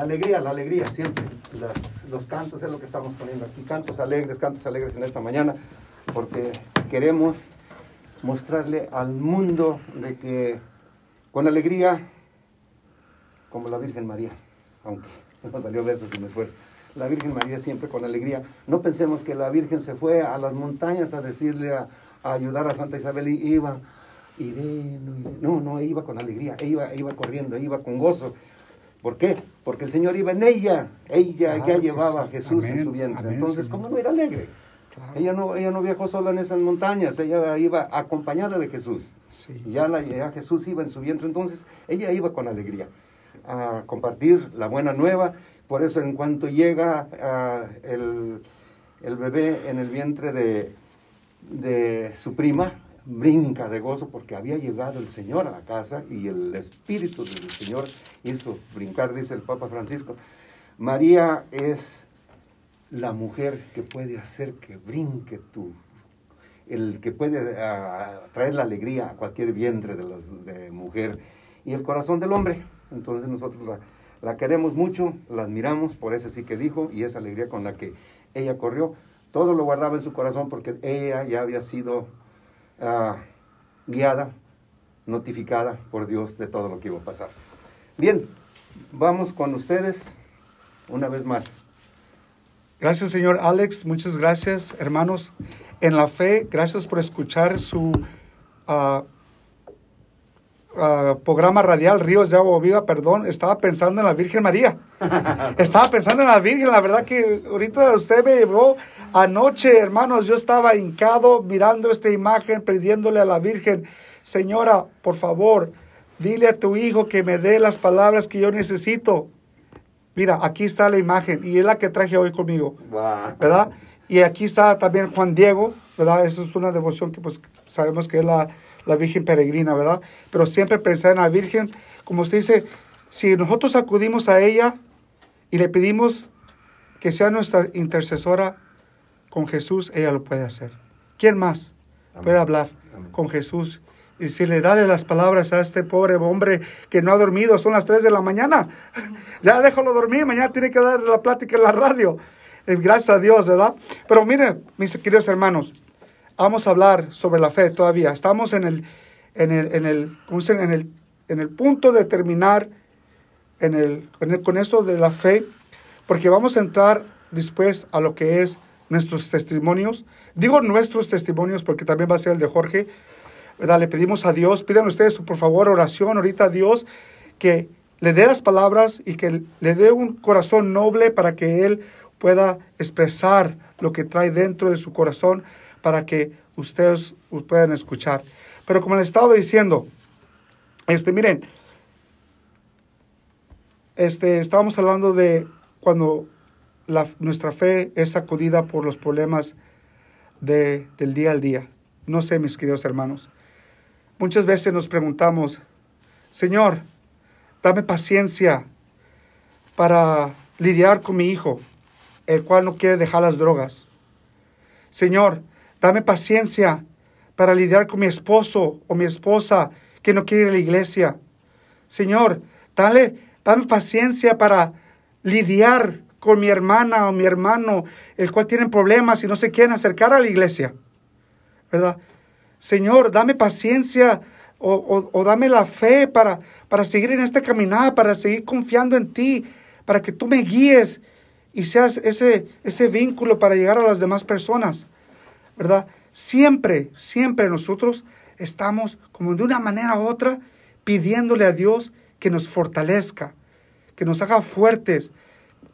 La alegría, la alegría, siempre. los cantos es lo que estamos poniendo aquí. Cantos alegres, cantos alegres en esta mañana, porque queremos mostrarle al mundo de que con alegría, como la Virgen María, aunque no salió verso sin esfuerzo, la Virgen María siempre con alegría. No pensemos que la Virgen se fue a las montañas a decirle, a, ayudar a Santa Isabel y iba, iré, no, no, iba con alegría, iba, iba corriendo, iba con gozo. ¿Por qué? Porque el Señor iba en ella, ella ya llevaba a Jesús en su vientre. Entonces, ¿cómo no era alegre? Ella, no, ella no viajó sola en esas montañas, ella iba acompañada de Jesús. Ya, la, ya Jesús iba en su vientre, entonces ella iba con alegría a compartir la buena nueva. Por eso en cuanto llega el, el, bebé en el vientre de, de su prima, brinca de gozo porque había llegado el Señor a la casa y el Espíritu del Señor hizo brincar, dice el Papa Francisco. María es la mujer que puede hacer que brinque tú, el que puede ah, traer la alegría a cualquier vientre de, los, de mujer y el corazón del hombre. Entonces nosotros la, la, queremos mucho, la admiramos por ese sí que dijo y esa alegría con la que ella corrió. Todo lo guardaba en su corazón porque ella ya había sido Ah, guiada, notificada por Dios de todo lo que iba a pasar. Bien, vamos con ustedes una vez más. Gracias, señor Alex. Muchas gracias, hermanos. En la fe, gracias por escuchar su ah, programa radial Ríos de Agua Viva. Perdón, estaba pensando en la Virgen María. estaba pensando en la Virgen. La verdad que ahorita usted me llevó Anoche, hermanos, yo estaba hincado mirando esta imagen, pidiéndole a la Virgen, Señora, por favor, dile a tu hijo que me dé las palabras que yo necesito. Mira, aquí está la imagen y es la que traje hoy conmigo, ¿verdad? Y aquí está también Juan Diego, ¿verdad? Esa es una devoción que pues sabemos que es la, la Virgen peregrina, ¿verdad? Pero siempre pensar en la Virgen, como usted dice, si nosotros acudimos a ella y le pedimos que sea nuestra intercesora, con Jesús ella lo puede hacer. ¿Quién más puede hablar con Jesús? Y si le dale las palabras a este pobre hombre que no ha dormido, son las 3 de la mañana. ya déjalo dormir, mañana tiene que dar la plática en la radio. Eh, gracias a Dios, ¿verdad? Pero miren, mis queridos hermanos, vamos a hablar sobre la fe todavía. Estamos en el, en el, en el, en el, en el punto de terminar en el, con esto de la fe, porque vamos a entrar después a lo que es nuestros testimonios. Digo nuestros testimonios porque también va a ser el de Jorge. ¿verdad? Le pedimos a Dios, pidan ustedes por favor oración ahorita a Dios que le dé las palabras y que le dé un corazón noble para que Él pueda expresar lo que trae dentro de su corazón para que ustedes puedan escuchar. Pero como les estaba diciendo, este, miren, este, estábamos hablando de cuando nuestra fe es sacudida por los problemas de, del día al día. No sé, mis queridos hermanos. Muchas veces nos preguntamos, Señor, dame paciencia para lidiar con mi hijo, el cual no quiere dejar las drogas. Señor, dame paciencia para lidiar con mi esposo o mi esposa que no quiere ir a la iglesia. Señor, dale, dame paciencia para lidiar con mi hermana o mi hermano, el cual tienen problemas y no se quieren acercar a la iglesia. ¿Verdad? Señor, dame paciencia o, dame la fe para, para seguir en esta caminada, para seguir confiando en ti, para que tú me guíes y seas ese, ese vínculo para llegar a las demás personas. ¿Verdad? Siempre, siempre nosotros estamos como de una manera u otra pidiéndole a Dios que nos fortalezca, que nos haga fuertes,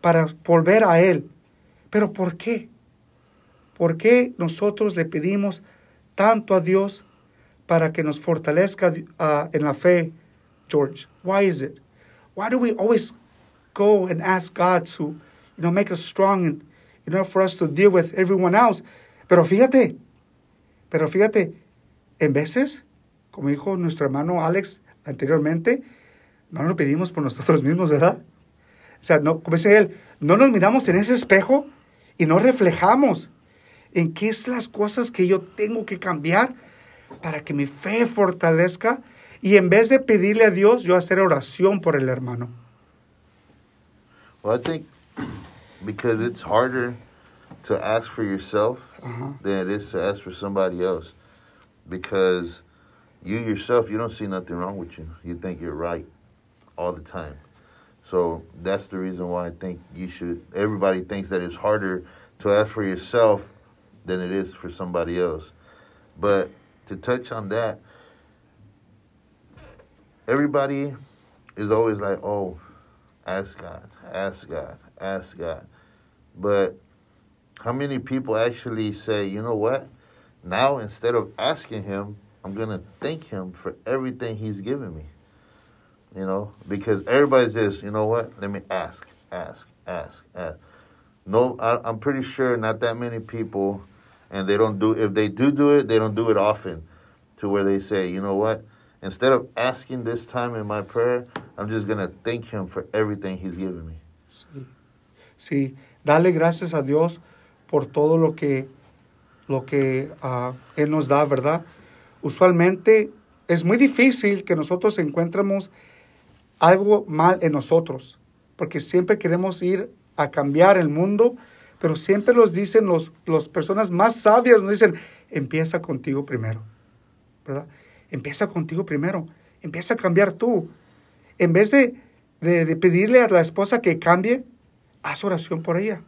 para volver a Él. Pero ¿por qué? ¿Por qué nosotros le pedimos tanto a Dios para que nos fortalezca en la fe, George? Why is it? Why do we always go and ask God to, you know, make us strong and, you know, for us to deal with everyone else? Pero fíjate, pero fíjate, en veces, como dijo nuestro hermano Alex anteriormente, no lo pedimos por nosotros mismos, ¿verdad? O sea, no, como dice él, no nos miramos en ese espejo y no reflejamos en qué es las cosas que yo tengo que cambiar para que mi fe fortalezca y en vez de pedirle a Dios, yo hacer oración por el hermano. Well, I think because it's harder to ask for yourself Ajá. than it is to ask for somebody else. Because you yourself, you don't see nothing wrong with you. You think you're right all the time. So that's the reason why I think you should. Everybody thinks that it's harder to ask for yourself than it is for somebody else. But to touch on that, everybody is always like, oh, ask God, ask God, ask God. But how many people actually say, you know what? Now, instead of asking Him, I'm going to thank Him for everything He's given me. You know, because everybody's just, you know what? Let me ask, ask, ask, ask. No, I, I'm pretty sure not that many people, and they don't do, if they do do it, they don't do it often to where they say, you know what? Instead of asking this time in my prayer, I'm just going to thank Him for everything He's given me. Sí, dale gracias a Dios por todo lo que, lo que ah, Él nos da, ¿verdad? Usualmente es muy difícil que nosotros encuentremos algo mal en nosotros, porque siempre queremos ir a cambiar el mundo, pero siempre nos dicen los, las personas más sabias, nos dicen, empieza contigo primero, ¿verdad? Empieza contigo primero, empieza a cambiar tú. En vez de, de, de pedirle a la esposa que cambie, haz oración por ella.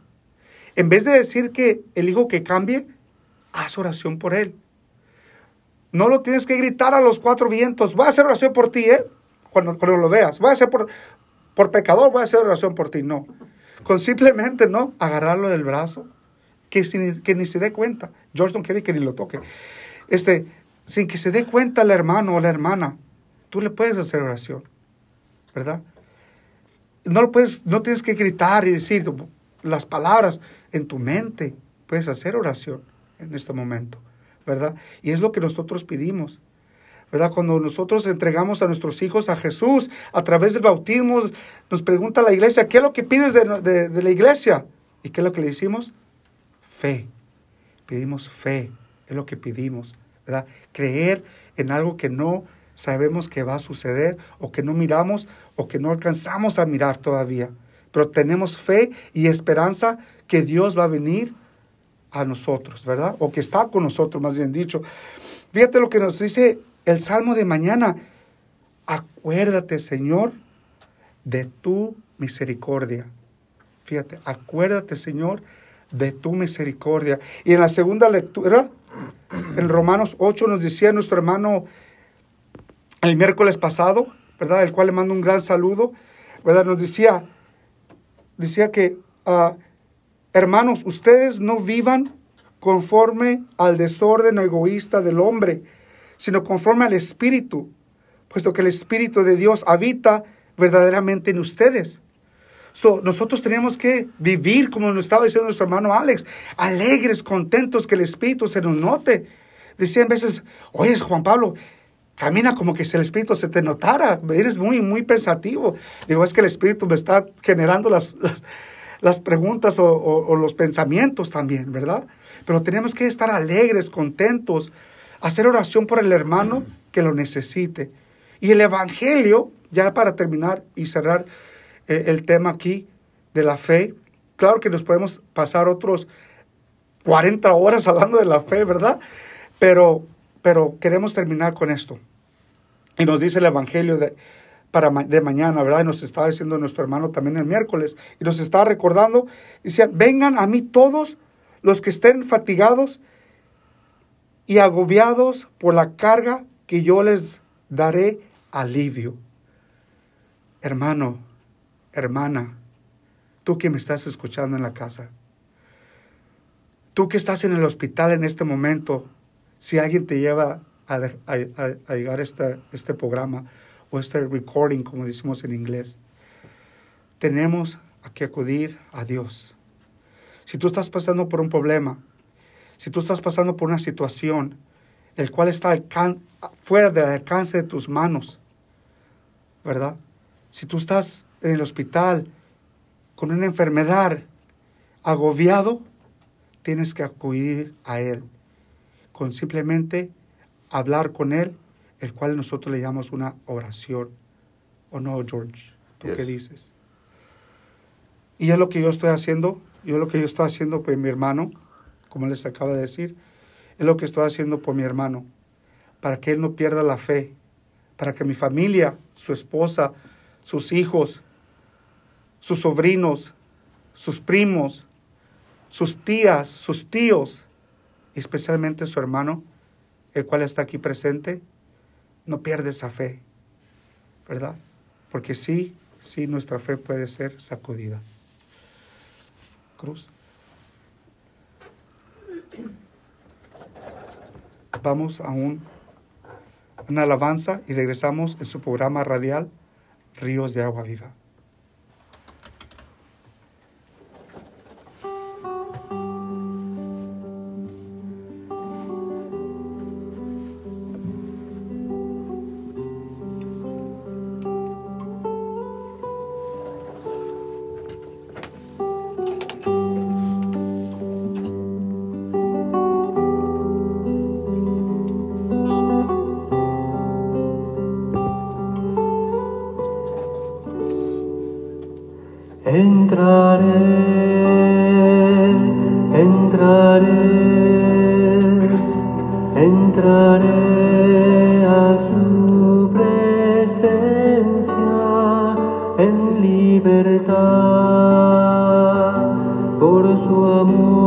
En vez de decir que el hijo que cambie, haz oración por él. No lo tienes que gritar a los cuatro vientos. Voy a hacer oración por ti, ¿eh? Cuando, cuando lo veas. Voy a hacer por, por pecador, voy a hacer oración por ti. No. Con simplemente, ¿no? Agarrarlo del brazo. Que, que ni se dé cuenta. George no quiere que ni lo toque. Este, sin que se dé cuenta el hermano o la hermana, tú le puedes hacer oración. ¿Verdad? no lo puedes, no tienes que gritar y decir las palabras en tu mente. Puedes hacer oración en este momento, ¿verdad? Y es lo que nosotros pedimos, ¿verdad? Cuando nosotros entregamos a nuestros hijos a Jesús a través del bautismo, nos pregunta la iglesia, ¿qué es lo que pides de, la iglesia? ¿Y qué es lo que le decimos? Fe. Pedimos fe, es lo que pedimos, ¿verdad? Creer en algo que no sabemos que va a suceder o que no miramos o que no alcanzamos a mirar todavía. Pero tenemos fe y esperanza que Dios va a venir a nosotros, ¿verdad? O que está con nosotros, más bien dicho. Fíjate lo que nos dice el Salmo de mañana. Acuérdate, Señor, de tu misericordia. Fíjate, acuérdate, Señor, de tu misericordia. Y en la segunda lectura, en Romanos 8 nos decía nuestro hermano el miércoles pasado, ¿verdad? El cual le mando un gran saludo, ¿verdad? Nos decía, decía que, ah, hermanos, ustedes no vivan conforme al desorden egoísta del hombre, sino conforme al Espíritu, puesto que el Espíritu de Dios habita verdaderamente en ustedes. So, nosotros tenemos que vivir, como nos estaba diciendo nuestro hermano Alex, alegres, contentos, que el Espíritu se nos note. Decían veces, oye, Juan Pablo, camina como que si el Espíritu se te notara, eres muy, muy pensativo. Digo, es que el Espíritu me está generando las, las, las preguntas o, los pensamientos también, ¿verdad? Pero tenemos que estar alegres, contentos, hacer oración por el hermano que lo necesite. Y el Evangelio, ya para terminar y cerrar eh, el tema aquí de la fe, claro que nos podemos pasar otros 40 horas hablando de la fe, ¿verdad? Pero, pero queremos terminar con esto. Y nos dice el Evangelio de, para, de mañana, ¿verdad? Y nos estaba diciendo nuestro hermano también el miércoles. Y nos estaba recordando, decía, vengan a mí todos los que estén fatigados y agobiados por la carga que yo les daré alivio. Hermano, hermana, tú que me estás escuchando en la casa, tú que estás en el hospital en este momento, si alguien te lleva a, a- a- a llegar a este, este programa o este recording, como decimos en inglés, tenemos que acudir a Dios. Si tú estás pasando por un problema, si tú estás pasando por una situación, el cual está fuera del alcance de tus manos, ¿verdad? Si tú estás en el hospital con una enfermedad, agobiado, tienes que acudir a Él, con simplemente hablar con Él, el cual nosotros le llamamos una oración. ¿O no, George? ¿Tú qué dices? Y es lo que yo estoy haciendo, yo lo que yo estoy haciendo por mi hermano, como les acabo de decir, es lo que estoy haciendo por mi hermano, para que él no pierda la fe, para que mi familia, su esposa, sus hijos, sus sobrinos, sus primos, sus tías, sus tíos, especialmente su hermano, el cual está aquí presente, no pierda esa fe, ¿verdad? Porque sí, sí, nuestra fe puede ser sacudida. Cruz. Vamos a un, una alabanza y regresamos en su programa radial Ríos de Agua Viva. Por su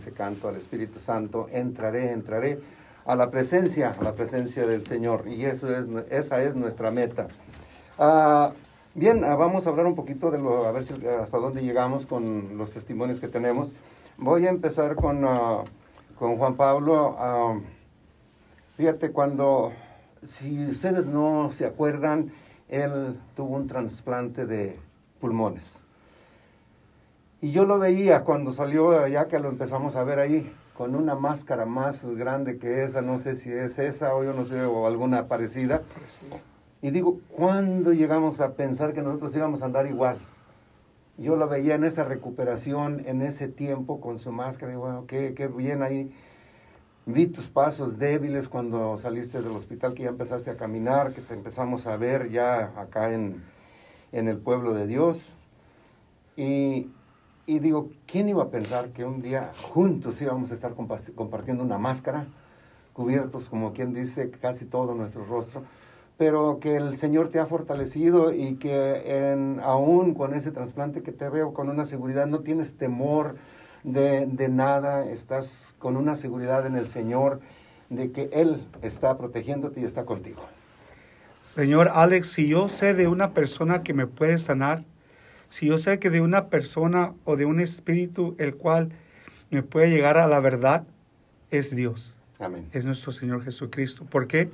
ese canto al Espíritu Santo. Entraré, entraré a la presencia, a la presencia del Señor. Y eso es, esa es nuestra meta. Ah, bien, ah, vamos a hablar un poquito de lo, a ver si, hasta dónde llegamos con los testimonios que tenemos. Voy a empezar con, ah, con Juan Pablo. Ah, fíjate, cuando, si ustedes no se acuerdan, él tuvo un trasplante de pulmones. Y yo lo veía cuando salió, ya que lo empezamos a ver ahí, con una máscara más grande que esa, no sé si es esa o yo no sé, o alguna parecida. Y digo, ¿cuándo llegamos a pensar que nosotros íbamos a andar igual? Yo lo veía en esa recuperación, en ese tiempo con su máscara, y bueno, qué, qué bien ahí. Vi tus pasos débiles cuando saliste del hospital, que ya empezaste a caminar, que te empezamos a ver ya acá en, en el pueblo de Dios. Y, y digo, ¿quién iba a pensar que un día juntos íbamos a estar compartiendo una máscara, cubiertos, como quien dice, casi todo nuestro rostro? Pero que el Señor te ha fortalecido y que en, aún con ese trasplante que te veo con una seguridad, no tienes temor de, de nada, estás con una seguridad en el Señor de que Él está protegiéndote y está contigo. Señor Alex, si yo sé de una persona que me puede sanar, si yo sé que de una persona o de un espíritu el cual me puede llegar a la verdad, es Dios, Amén. es nuestro Señor Jesucristo. ¿Por qué?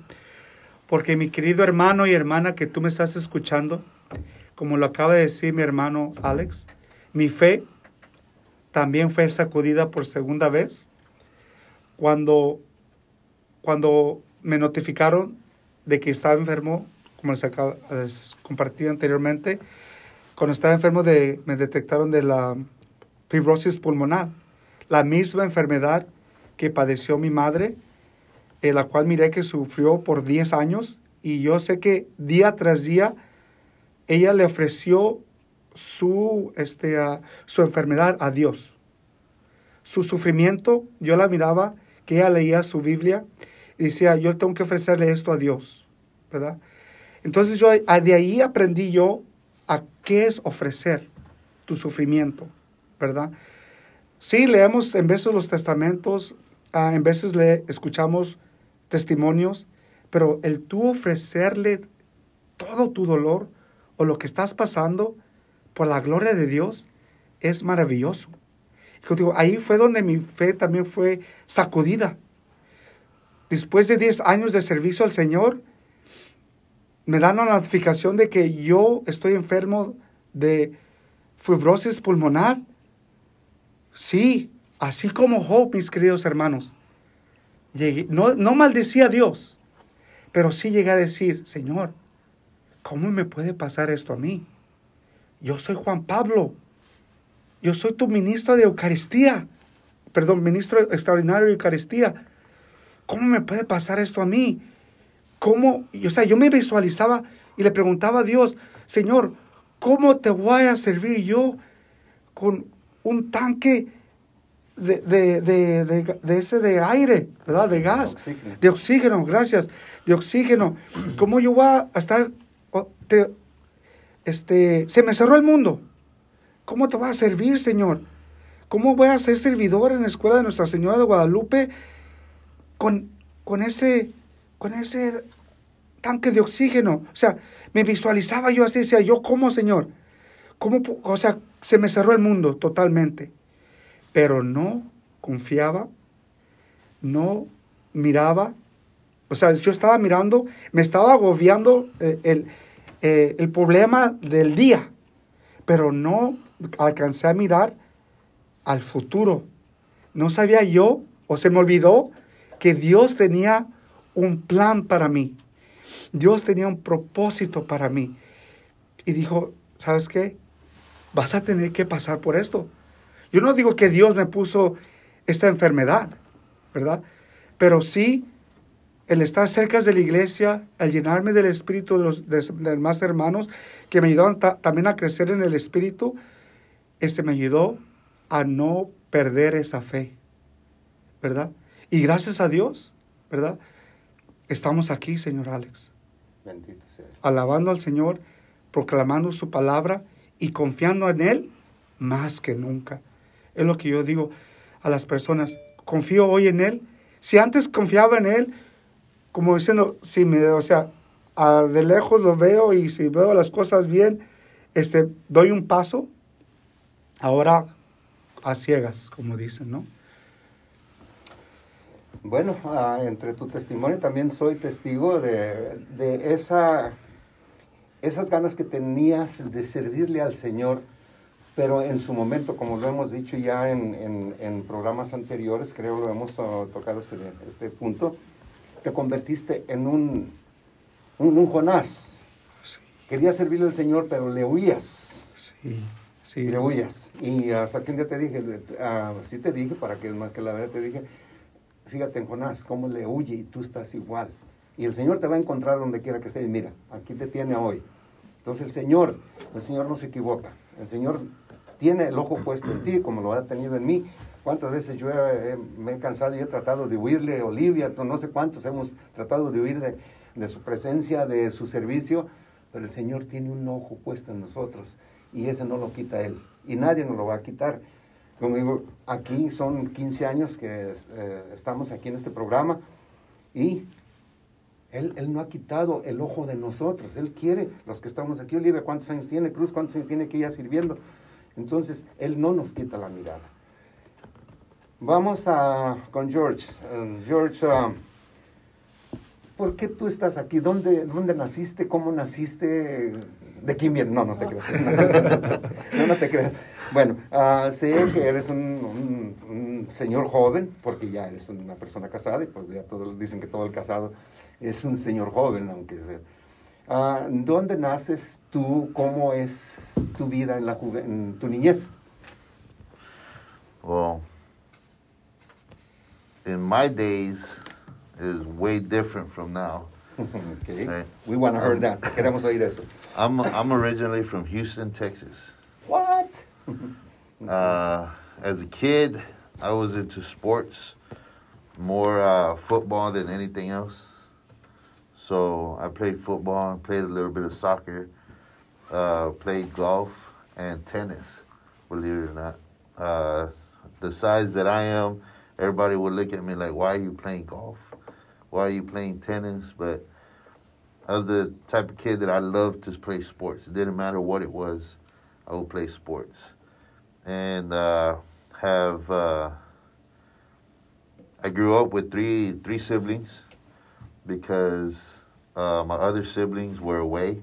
Porque mi querido hermano y hermana que tú me estás escuchando, como lo acaba de decir mi hermano Alex, mi fe también fue sacudida por segunda vez cuando, cuando me notificaron de que estaba enfermo, como les, acaba, les compartí anteriormente, cuando estaba enfermo de, me detectaron de la fibrosis pulmonar, la misma enfermedad que padeció mi madre, eh, la cual miré que sufrió por 10 años, y yo sé que día tras día ella le ofreció su, este, su enfermedad a Dios. Su sufrimiento, yo la miraba, que ella leía su Biblia y decía, yo tengo que ofrecerle esto a Dios, ¿verdad? Entonces yo de ahí aprendí yo a qué es ofrecer tu sufrimiento, ¿verdad? Sí, leemos en veces los testamentos, ah, en veces le escuchamos testimonios, pero el tú ofrecerle todo tu dolor o lo que estás pasando por la gloria de Dios es maravilloso. Digo, ahí fue donde mi fe también fue sacudida. Después de 10 años de servicio al Señor, me dan la notificación de que yo estoy enfermo de fibrosis pulmonar. Sí, así como Job, mis queridos hermanos. Llegué, no, no maldecía a Dios, pero sí llegué a decir, Señor, ¿cómo me puede pasar esto a mí? Yo soy Juan Pablo. Yo soy tu ministro de Eucaristía. Perdón, ministro extraordinario de Eucaristía. ¿Cómo me puede pasar esto a mí? ¿Cómo? O sea, yo me visualizaba y le preguntaba a Dios, Señor, ¿cómo te voy a servir yo con un tanque de, de, de, de- ese de aire, ¿verdad? De gas, Oxígeno. de oxígeno, gracias, de oxígeno. ¿Cómo yo voy a estar? te- este, se me cerró el mundo. ¿Cómo te voy a servir, Señor? ¿Cómo voy a ser servidor en la escuela de Nuestra Señora de Guadalupe con, con ese, con ese tanque de oxígeno? O sea, me visualizaba yo así, decía, yo cómo, Señor, ¿cómo? O sea, se me cerró el mundo totalmente. Pero no confiaba, no miraba. O sea, yo estaba mirando, me estaba agobiando eh, el, eh, el problema del día, pero no alcancé a mirar al futuro. No sabía yo, o se me olvidó, que Dios tenía un plan para mí. Dios tenía un propósito para mí. Y dijo, ¿sabes qué? Vas a tener que pasar por esto. Yo no digo que Dios me puso esta enfermedad, ¿verdad? Pero sí el estar cerca de la iglesia, el llenarme del espíritu de los de, de demás hermanos que me ayudaron ta- también a crecer en el espíritu, este me ayudó a no perder esa fe, ¿verdad? Y gracias a Dios, ¿verdad? Estamos aquí, señor Alex, Bendito sea. alabando al Señor, proclamando su palabra y confiando en Él más que nunca. Es lo que yo digo a las personas. Confío hoy en Él. Si antes confiaba en Él, como diciendo, si me, o sea, a- de lejos lo veo y si veo las cosas bien, este, doy un paso. Ahora a ciegas, como dicen, ¿no? Bueno, ah, entre tu testimonio también soy testigo de, de esa, esas ganas que tenías de servirle al Señor, pero en su momento, como lo hemos dicho ya en, en- en programas anteriores, creo lo hemos tocado este, este punto, te convertiste en un, un, un Jonás. Querías servirle al Señor, pero le huías. Sí, sí. Le huyas. Y hasta que un día te dije, ah, sí te dije, para que más que la verdad te dije, fíjate en Jonás, cómo le huye y tú estás igual. Y el Señor te va a encontrar donde quiera que estés. Mira, aquí te tiene hoy. Entonces el Señor, el Señor no se equivoca. El Señor tiene el ojo puesto en ti, como lo ha tenido en mí. ¿Cuántas veces yo he- me he cansado y he tratado de huirle, Olivia, no sé cuántos hemos tratado de huir de, de su presencia, de su servicio, pero el Señor tiene un ojo puesto en nosotros y ese no lo quita Él y nadie nos lo va a quitar. Como digo, aquí son 15 años que eh, estamos aquí en este programa y él, él no ha quitado el ojo de nosotros. Él quiere, los que estamos aquí, Olivia, ¿cuántos años tiene? Cruz, ¿cuántos años tiene que ella sirviendo? Entonces, Él no nos quita la mirada. Vamos a, con George. Um, George, um, ¿por qué tú estás aquí? ¿Dónde, ¿Dónde naciste? ¿Cómo naciste? ¿De quién vienes? No, no te creas. No, no te creas. Bueno, ah, sé que eres un, señor joven, porque ya eres una persona casada, y pues ya todos dicen que todo el casado es un señor joven, aunque sea. Ah, ¿Dónde naces tú? ¿Cómo es tu vida en, la juve- en tu niñez? Well, in my days is way different from now. Okay. Right. We want to hear that. Queremos oír eso. I'm I'm originally from Houston, Texas. What? Uh, as a kid, I was into sports, more uh, football than anything else. So I played football, played a little bit of soccer, uh, played golf and tennis. Believe it or not, uh, the size that I am, everybody would look at me like, "Why are you playing golf? Why are you playing tennis?" But I was the type of kid that I loved to play sports. It didn't matter what it was, I would play sports and uh, have uh, I grew up with three three siblings because uh, my other siblings were away.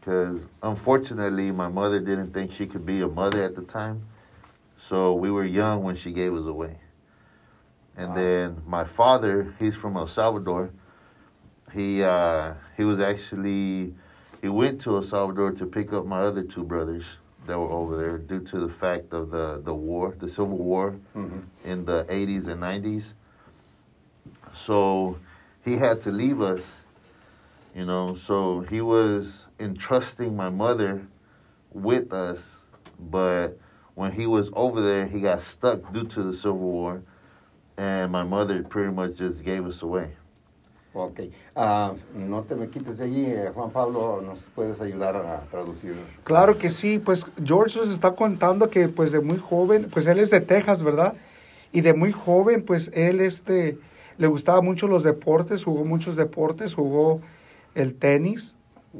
Because unfortunately, my mother didn't think she could be a mother at the time, so we were young when she gave us away. And Wow. then my father, he's from El Salvador. He uh, he was actually he went to El Salvador to pick up my other two brothers that were over there due to the fact of the, the war, the Civil War Mhm. in the 80s and 90s. So he had to leave us, you know. So he was entrusting my mother with us, but when he was over there, he got stuck due to the Civil War, and my mother pretty much just gave us away. Ok. Ah, no te me quites de allí, eh, Juan Pablo, nos puedes ayudar a traducir. Claro que sí, pues George nos está contando que pues de muy joven, pues él es de Texas, ¿verdad? Y de muy joven, pues él este, le gustaba mucho los deportes, jugó muchos deportes, jugó el tenis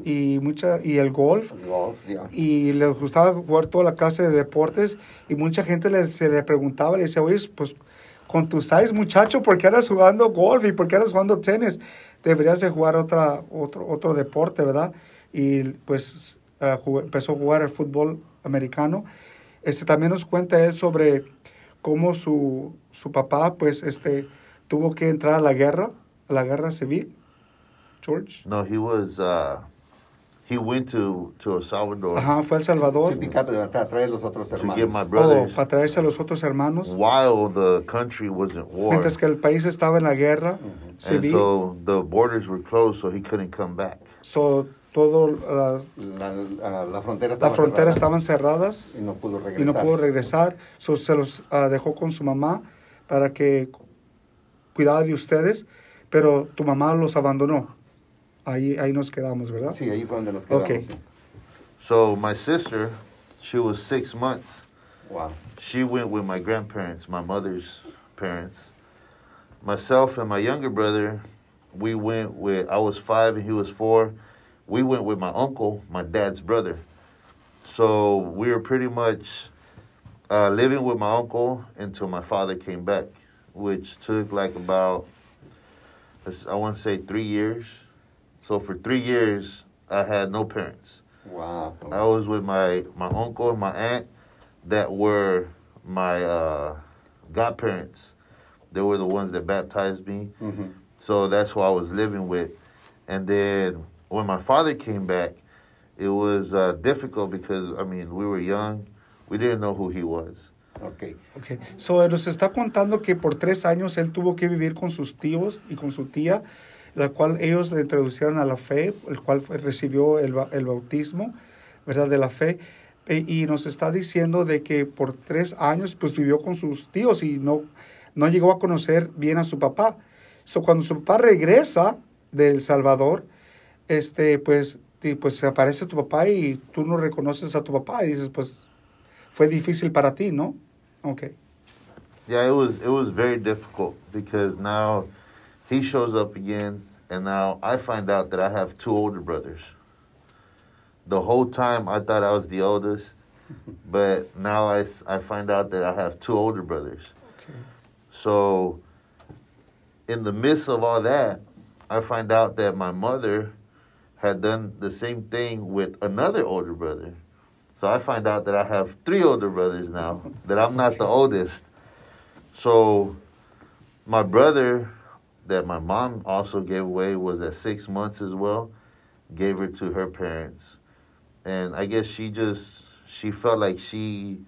y, mucha, y el golf. Golf, ya. Y le gustaba jugar toda la clase de deportes y mucha gente le, se le preguntaba, le decía, oye, pues con tu size muchacho, ¿por qué andas jugando golf y por qué andas jugando tenis? Deberías de jugar otra, otro, otro deporte, ¿verdad? Y pues ah, empezó a jugar el fútbol americano. Este, también nos cuenta él sobre cómo su, su papá pues este, tuvo que entrar a la guerra, a la guerra civil. George. No, he was uh, he went to to El Salvador Ajá, fue a El Salvador. Trae los otros to hermanos. get my Oh, para traerse a los otros hermanos. while the country was at war. Mientras que el país estaba en la guerra And civil, so the borders were closed, so he couldn't come back. so, todo la, La, la- la frontera la estaba frontera cerrada estaban cerradas y no pudo y regresar. no pudo regresar. So, se los ah, dejó con su mamá para que cuidara de ustedes, pero tu mamá los abandonó. Ahí, ahí nos quedamos, ¿verdad? Sí, ahí fue donde nos quedamos. Ok. sí. So my sister, she was six months. Wow. She went with my grandparents, my mother's parents. Myself and my younger brother, we went with, I was five and he was four. We went with my uncle, my dad's brother. So we were pretty much uh, living with my uncle until my father came back, which took like about, I want to say three years. So for three years, I had no parents. Wow. I was with my my uncle and my aunt that were my uh, godparents. They were the ones that baptized me. Mhm. So that's who I was living with. And then when my father came back, it was uh, difficult because I mean we were young, we didn't know who he was. Ok. Okay. So, nos está contando que por tres años él tuvo que vivir con sus tíos y con su tía, la cual ellos le introducieron a la fe, el cual recibió el, el bautismo, ¿verdad? De la fe. E- y nos está diciendo de que por tres años pues vivió con sus tíos y no, no llegó a conocer bien a su papá. So, cuando su papá regresa de Salvador, este, pues, y, pues aparece tu papá y tú no reconoces a tu papá y dices, pues, fue difícil para ti, ¿no? Okay. Yeah, it was it was very difficult because now he shows up again, and now I find out that I have two older brothers. The whole time I thought I was the oldest, but now I, I find out that I have two older brothers. Okay. So, in the midst of all that, I find out that my mother had done the same thing with another older brother. So I find out that I have three older brothers now, that I'm not the oldest. So, my brother that my mom also gave away was at six months as well, gave her to her parents. And I guess she just, she felt like she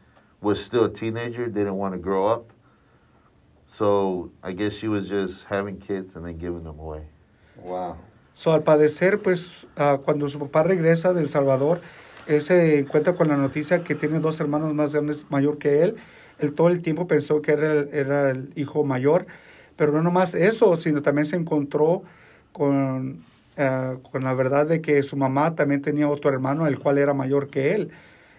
was still a teenager, didn't want to grow up. So I guess she was just having kids and then giving them away. Wow. So, al padecer, pues, ah, cuando su papá regresa del Salvador, él se encuentra con la noticia que tiene dos hermanos más grandes, mayor que él. Él todo el tiempo pensó que era era el hijo mayor, pero no nomás eso, sino también se encontró con, ah, con la verdad de que su mamá también tenía otro hermano, el cual era mayor que él.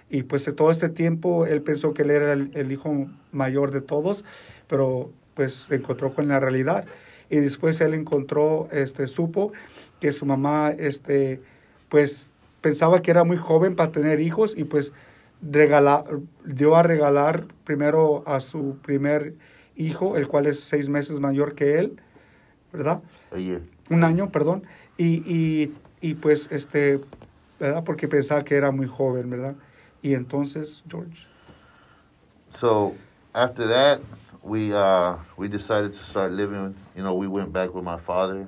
Y pues de todo este tiempo él pensó que él era el, el hijo mayor de todos, pero pues se encontró con la realidad. Y después él encontró, este, supo que su mamá, este, pues pensaba que era muy joven para tener hijos y pues regala, dio a regalar primero a su primer hijo, el cual es seis meses mayor que él, ¿verdad? Un año, perdón, y, y, y pues, este, ¿verdad? Porque pensaba que era muy joven, ¿verdad? Y entonces, George. So after that, we uh, we decided to start living. You know, we went back with my father.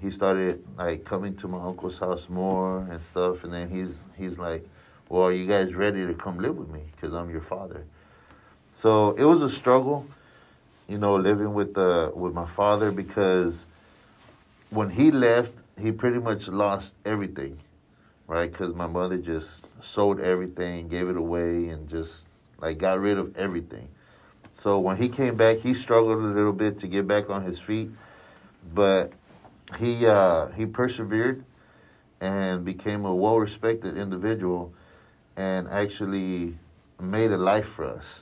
He started like coming to my uncle's house more and stuff, and then he's he's like, "Well, are you guys ready to come live with me? Because I'm your father." So it was a struggle, you know, living with the with my father because when he left, he pretty much lost everything, right? Because my mother just sold everything, gave it away, and just like got rid of everything. So when he came back, he struggled a little bit to get back on his feet, but he uh, he persevered and became a well-respected individual, and actually made a life for us.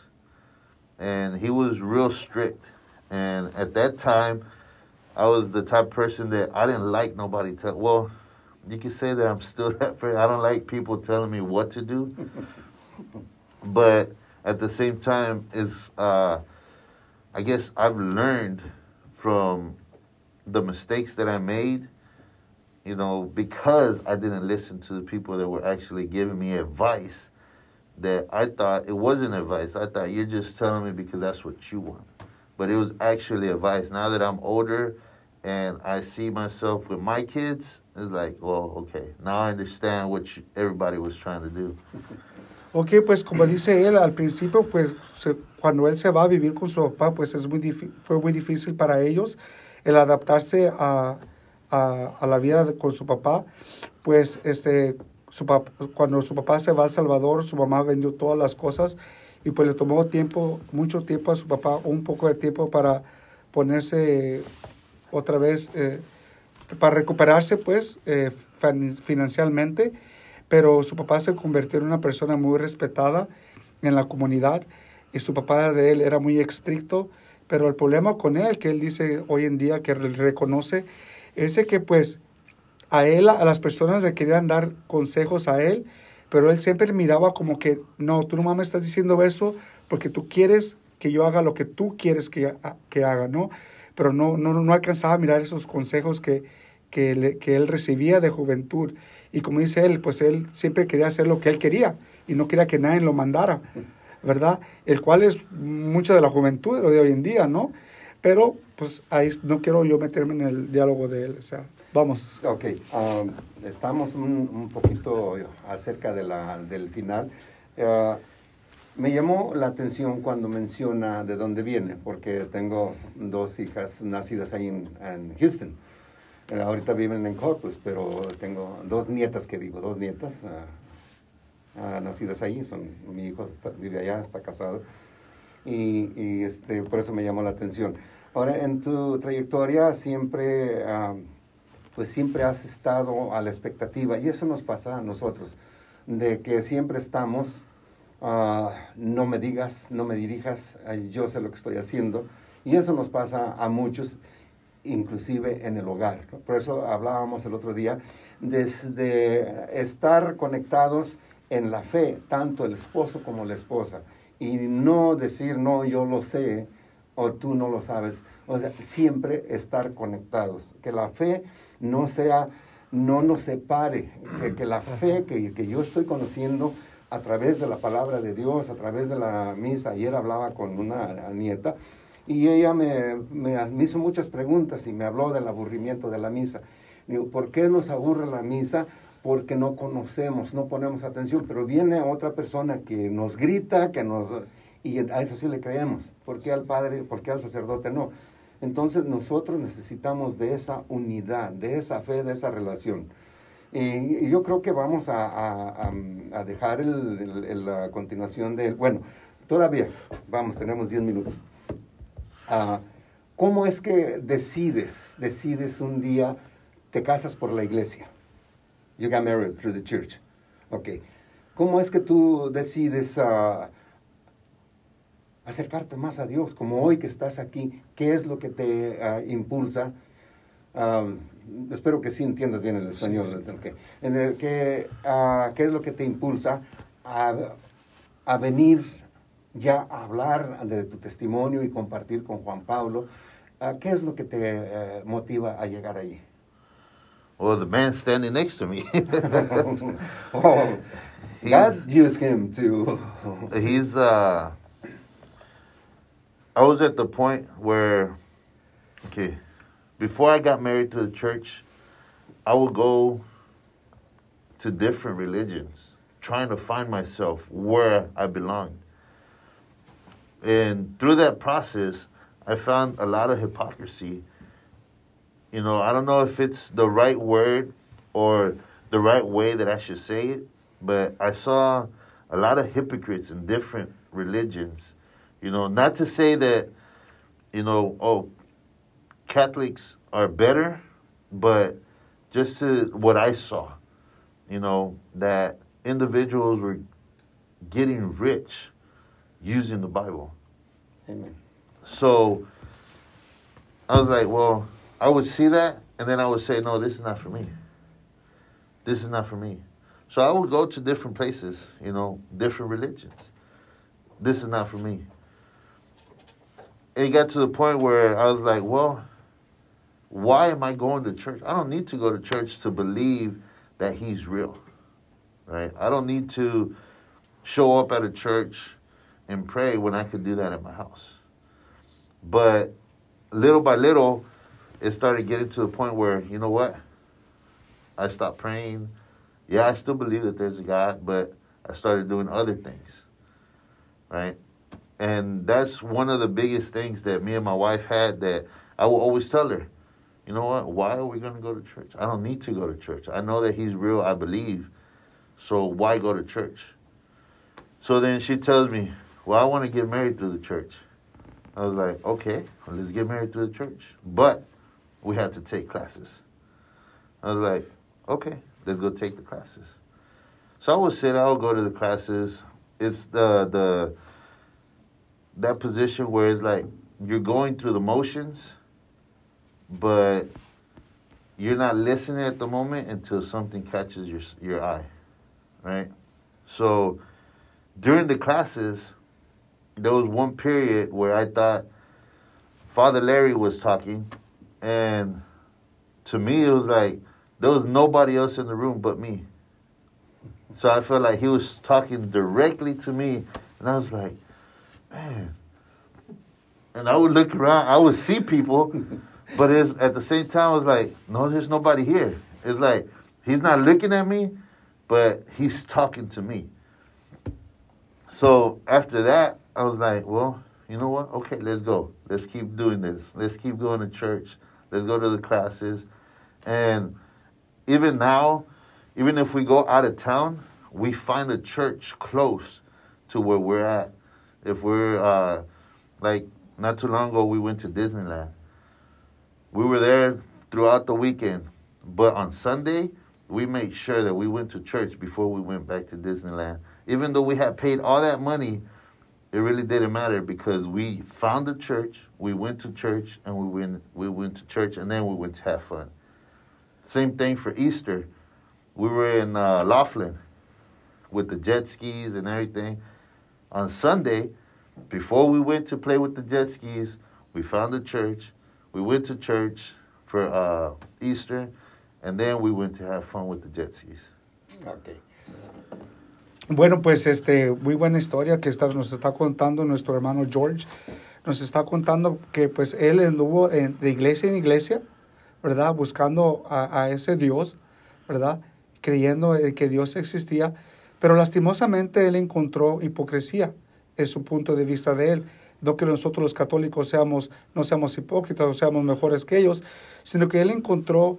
And he was real strict, and at that time, I was the type of person that I didn't like nobody tell. Well, you could say that I'm still that person. I don't like people telling me what to do, but at the same time, is uh, I guess I've learned from the mistakes that I made. You know, because I didn't listen to the people that were actually giving me advice. That I thought it wasn't advice. I thought you're just telling me because that's what you want. But it was actually advice. Now that I'm older and I see myself with my kids, it's like, well, okay, now I understand what you, everybody was trying to do. Ok, pues como dice él, al principio, pues se- cuando él se va a vivir con su papá, pues es muy fue muy difícil para ellos el adaptarse a, a, a la vida con su papá. Pues este, su pap- cuando su papá se va a El Salvador, su mamá vendió todas las cosas y pues le tomó tiempo, mucho tiempo a su papá, un poco de tiempo para ponerse otra vez, eh, para recuperarse pues eh, fin- financieramente. pero su papá se convirtió en una persona muy respetada en la comunidad y su papá de él era muy estricto, pero el problema con él, que él dice hoy en día que re- reconoce, es que pues a él, a las personas le querían dar consejos a él, pero él siempre miraba como que, no, tú no me estás diciendo eso porque tú quieres que yo haga lo que tú quieres que, que haga, ¿no? Pero no, no, no alcanzaba a mirar esos consejos que, que, que él recibía de juventud. Y como dice él, pues él siempre quería hacer lo que él quería y no quería que nadie lo mandara, ¿verdad? El cual es mucha de la juventud de hoy en día, ¿no? Pero pues ahí no quiero yo meterme en el diálogo de él, o sea, vamos. Ok, um, estamos un, un poquito acerca de la, del final. Uh, me llamó la atención cuando menciona de dónde viene, porque tengo dos hijas nacidas ahí en, en Houston. Eh, ahorita viven en Corpus, pero tengo dos nietas, que digo, dos nietas ah, ah, nacidas ahí. Son, mi hijo vive allá, está casado. Y, y, este, por eso me llamó la atención. Ahora, en tu trayectoria siempre, ah, pues siempre has estado a la expectativa, y eso nos pasa a nosotros, de que siempre estamos, ah, no me digas, no me dirijas, yo sé lo que estoy haciendo, y eso nos pasa a muchos, inclusive en el hogar. Por eso hablábamos el otro día, desde estar conectados en la fe, tanto el esposo como la esposa, y no decir, no, yo lo sé, o tú no lo sabes. O sea, siempre estar conectados. Que la fe no sea, no nos separe. Que, que la fe que, que yo estoy conociendo a través de la palabra de Dios, a través de la misa. Ayer hablaba con una nieta y ella me, me, me hizo muchas preguntas y me habló del aburrimiento de la misa. Digo, ¿por qué nos aburre la misa? Porque no conocemos, no ponemos atención, pero viene otra persona que nos grita, que nos... Y a eso sí le creemos. ¿Por qué al padre, por qué al sacerdote no? Entonces nosotros necesitamos de esa unidad, de esa fe, de esa relación. Y, y yo creo que vamos a, a, dejar la continuación de... Bueno, todavía, vamos, tenemos 10 minutos. Ah, ¿Cómo es que decides, decides un día, te casas por la iglesia? You got married through the church. Ok. ¿Cómo es que tú decides ah, acercarte más a Dios? Como hoy que estás aquí, ¿qué es lo que te ah, impulsa? Ah, espero que sí entiendas bien el español. ok. En el que, ah, ¿Qué es lo que te impulsa a, a venir ya a hablar de tu testimonio y compartir con Juan Pablo? Ah, ¿Qué es lo que te eh, motiva a llegar allí? Well, the man standing next to me, oh, God used him to. he's. Uh, I was at the point where, okay, before I got married to the church, I would go to different religions, trying to find myself where I belonged. And through that process, I found a lot of hypocrisy. You know, I don't know if it's the right word or the right way that I should say it, but I saw a lot of hypocrites in different religions. You know, not to say that, you know, oh, Catholics are better, but just to what I saw, you know, that individuals were getting rich using the Bible. Amen. So I was like, well, I would see that, and then I would say, no, this is not for me. This is not for me. So I would go to different places, you know, different religions. This is not for me. It got to the point where I was like, well, why am I going to church? I don't need to go to church to believe that he's real, right? I don't need to show up at a church and pray when I could do that at my house. But little by little, it started getting to the point where, you know what? I stopped praying. Yeah, I still believe that there's a God, but I started doing other things, right? And that's one of the biggest things that me and my wife had that I will always tell her, you know what? Why are we going to go to church? I don't need to go to church. I know that He's real. I believe. So why go to church? So then she tells me, well, I want to get married through the church. I was like, okay, well, let's get married through the church. But we had to take classes. I was like, okay, let's go take the classes. So I would sit, I would go to the classes. It's the the that position where it's like you're going through the motions, but you're not listening at the moment until something catches your your eye, right? So during the classes, there was one period where I thought Father Larry was talking, and to me it was like there was nobody else in the room but me. So I felt like he was talking directly to me, and I was like, man. And I would look around, I would see people, but it's at the same time, I was like, no, there's nobody here. It's like he's not looking at me, but he's talking to me. So after that, I was like, well, you know what? Okay, let's go. Let's keep doing this. Let's keep going to church. Let's go to the classes. And even now, even if we go out of town, we find a church close to where we're at. If we're uh, like not too long ago, we went to Disneyland. We were there throughout the weekend, but on Sunday, we made sure that we went to church before we went back to Disneyland. Even though we had paid all that money, it really didn't matter because we found a church, we went to church, and we went we went to church, and then we went to have fun. Same thing for Easter. We were in uh, Laughlin with the jet skis and everything. On Sunday, before we went to play with the jet skis, we found a church. We went to church for uh, Easter, and then we went to have fun with the jet skis. Ok. Bueno, pues este, muy buena historia que está- nos está contando nuestro hermano George. Nos está contando que pues él anduvo en- de iglesia en iglesia, ¿verdad? Buscando a, a ese Dios, ¿verdad? Creyendo que Dios existía. Pero lastimosamente él encontró hipocresía en su punto de vista de él. No que nosotros los católicos seamos, no seamos hipócritas o seamos mejores que ellos, sino que él encontró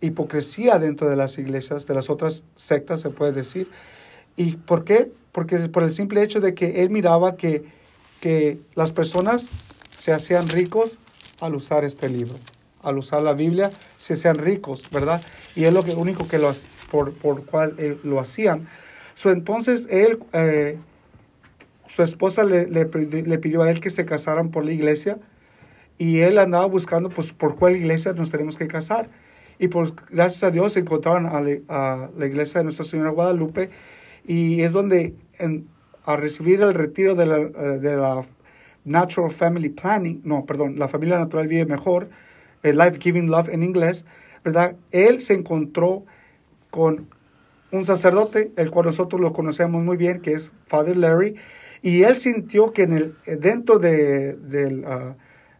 hipocresía dentro de las iglesias, de las otras sectas, se puede decir. ¿Y por qué? Porque por el simple hecho de que él miraba que, que las personas se hacían ricos al usar este libro, al usar la Biblia, se hacían ricos, ¿verdad? Y es lo único que lo, por, por cual eh, lo hacían. So, entonces él, eh, su esposa le, le, pidi- le pidió a él que se casaran por la iglesia y él andaba buscando pues por cuál iglesia nos tenemos que casar. Y pues gracias a Dios encontraron a, a la iglesia de Nuestra Señora Guadalupe y es donde en- a recibir el retiro de la, eh, de la Natural Family Planning, no, perdón, la familia natural vive mejor, el Life Giving Love en inglés, ¿verdad? Él se encontró con un sacerdote, el cual nosotros lo conocemos muy bien, que es Father Larry, y él sintió que en el, eh, dentro de- del, ah,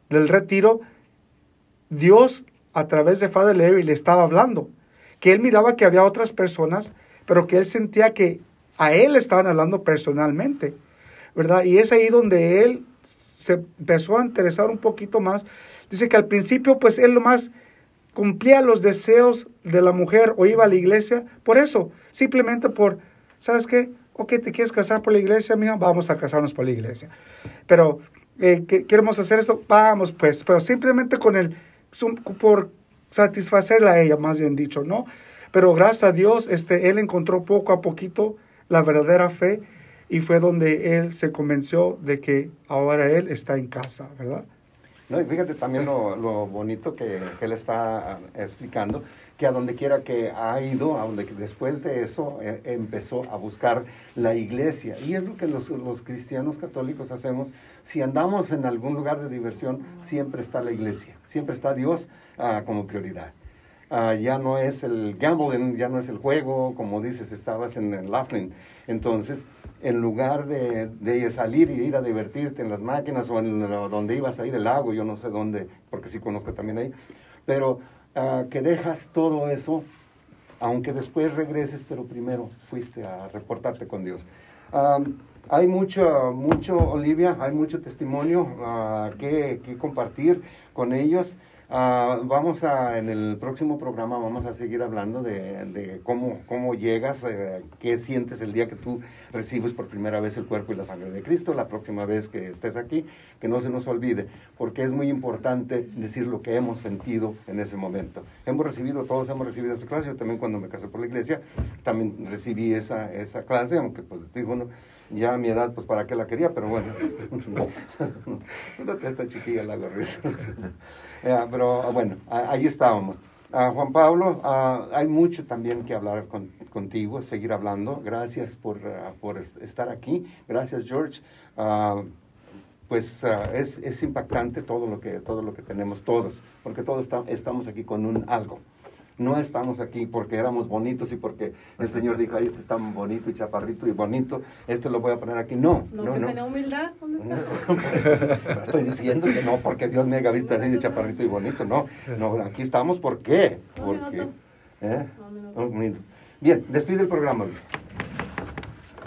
del retiro, Dios a través de Father Larry le estaba hablando, que él miraba que había otras personas, pero que él sentía que a él estaban hablando personalmente, ¿verdad? Y es ahí donde él se empezó a interesar un poquito más. Dice que al principio, pues él lo más cumplía los deseos de la mujer o iba a la iglesia por eso, simplemente por, ¿sabes qué? Ok, te quieres casar por la iglesia, mija, vamos a casarnos por la iglesia. Pero, eh, ¿qué- ¿queremos hacer esto? Vamos, pues, pero simplemente con el, por satisfacerla a ella, más bien dicho, ¿no? Pero gracias a Dios, este, él encontró poco a poquito la verdadera fe y fue donde él se convenció de que ahora él está en casa, ¿verdad? No, y fíjate también lo, bonito que, que él está ah, explicando, que a donde quiera que ha ido, a donde después de eso eh, empezó a buscar la iglesia. Y es lo que los, los cristianos católicos hacemos. Si andamos en algún lugar de diversión, siempre está la iglesia, siempre está Dios ah, como prioridad. Ah, ya no es el gambling, ya no es el juego, como dices, estabas en el Laughlin. Entonces, en lugar de, salir y ir a divertirte en las máquinas o en donde ibas a ir el lago, yo no sé dónde, porque sí conozco también ahí, pero ah, que dejas todo eso, aunque después regreses, pero primero fuiste a reportarte con Dios. Hay mucho, mucho, Olivia, hay mucho testimonio ah, que compartir con ellos. Ah, vamos a, en el próximo programa vamos a seguir hablando de, de cómo, cómo llegas, eh, qué sientes el día que tú recibes por primera vez el cuerpo y la sangre de Cristo, la próxima vez que estés aquí, que no se nos olvide, porque es muy importante decir lo que hemos sentido en ese momento. Hemos recibido, todos hemos recibido esa clase, yo también cuando me casé por la iglesia, también recibí esa, esa clase, aunque pues digo, no, ya a mi edad, pues para qué la quería, pero bueno, no te esta chiquilla la gorrita. Pero ah, bueno, ahí estábamos. Ah, Juan Pablo, ah, hay mucho también que hablar con- contigo, seguir hablando. Gracias por, ah, por es- estar aquí. Gracias, George. Pues es, es impactante todo lo que todo lo que tenemos todos, porque todos estamos aquí con un algo. No estamos aquí porque éramos bonitos y porque el Señor dijo, ahí este está bonito y chaparrito y bonito, este lo voy a poner aquí. No, No, no, no. tenía humildad. ¿Dónde está? Estoy diciendo que no, porque Dios me haga visto así de chaparrito y bonito, no. No, aquí estamos, ¿por qué? Porque. ¿eh? Bien, despide el programa.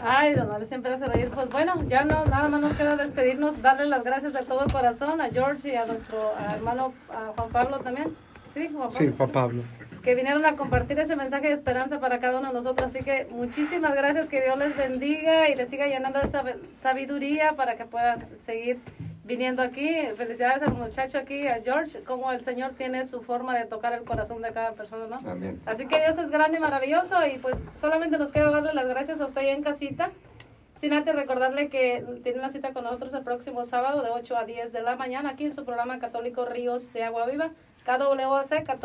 Ay, don Mario siempre hace reír. Pues bueno, ya no, nada más nos queda despedirnos, darle las gracias de todo corazón a George y a nuestro a hermano a Juan Pablo también. Sí, Juan Pablo. Sí, Juan Pablo. que vinieron a compartir ese mensaje de esperanza para cada uno de nosotros. Así que muchísimas gracias, que Dios les bendiga y les siga llenando de sab- sabiduría para que puedan seguir viniendo aquí. Felicidades al muchacho aquí, a George, como el Señor tiene su forma de tocar el corazón de cada persona, ¿no? Amén. Así que Dios es grande y maravilloso y pues solamente nos queda darle las gracias a usted allá en casita. Sin antes recordarle que tiene una cita con nosotros el próximo sábado de 8 a 10 de la mañana aquí en su programa católico Ríos de Agua Viva, KWAC 14.